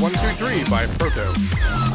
123 by Proto.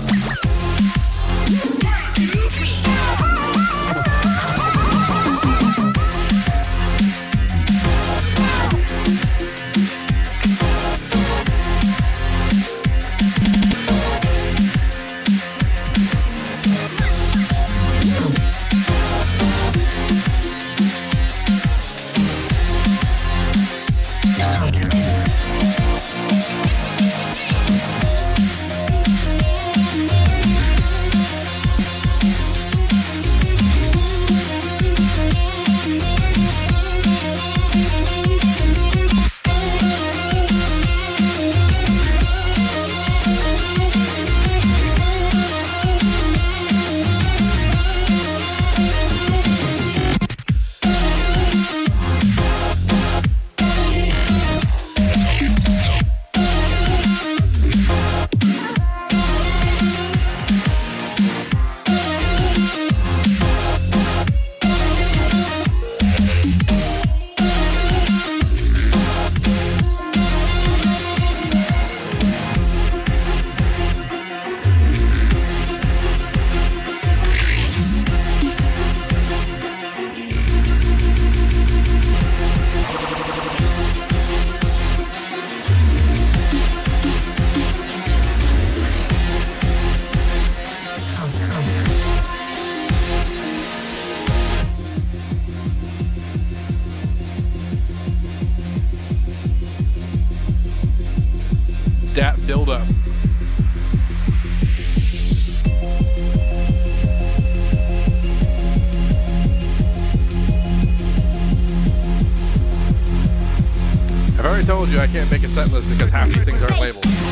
Dat build up. I've already told you I can't make a set list because half these things aren't labeled.